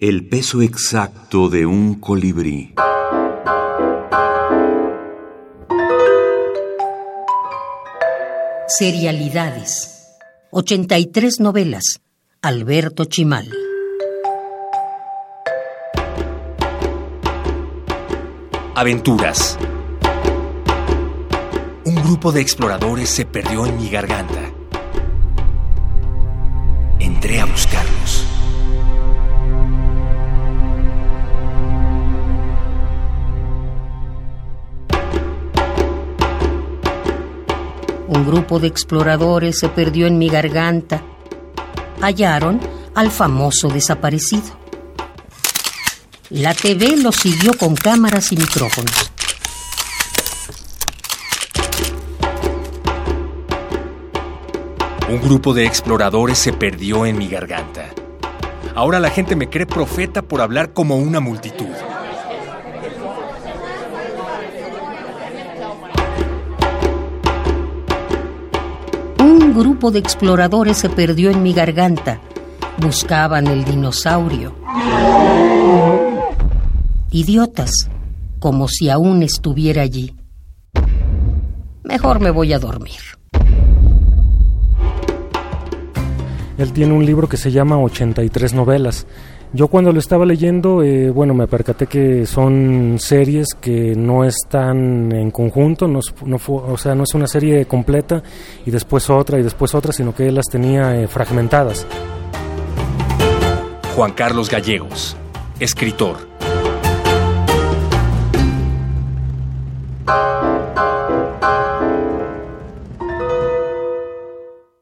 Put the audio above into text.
El peso exacto de un colibrí. Serialidades. 83 novelas. Alberto Chimal. Aventuras. Un grupo de exploradores se perdió en mi garganta. Entré a buscarlos. Un grupo de exploradores se perdió en mi garganta. Hallaron al famoso desaparecido. La TV lo siguió con cámaras y micrófonos. Un grupo de exploradores se perdió en mi garganta. Ahora la gente me cree profeta por hablar como una multitud. Un grupo de exploradores se perdió en mi garganta. Buscaban el dinosaurio. Idiotas, como si aún estuviera allí. Mejor me voy a dormir. Él tiene un libro que se llama 83 novelas. Yo cuando lo estaba leyendo, eh, bueno, me percaté que son series que no están en conjunto, no, o sea, no es una serie completa y después otra y después otra, sino que él las tenía eh, fragmentadas. Juan Carlos Gallegos, escritor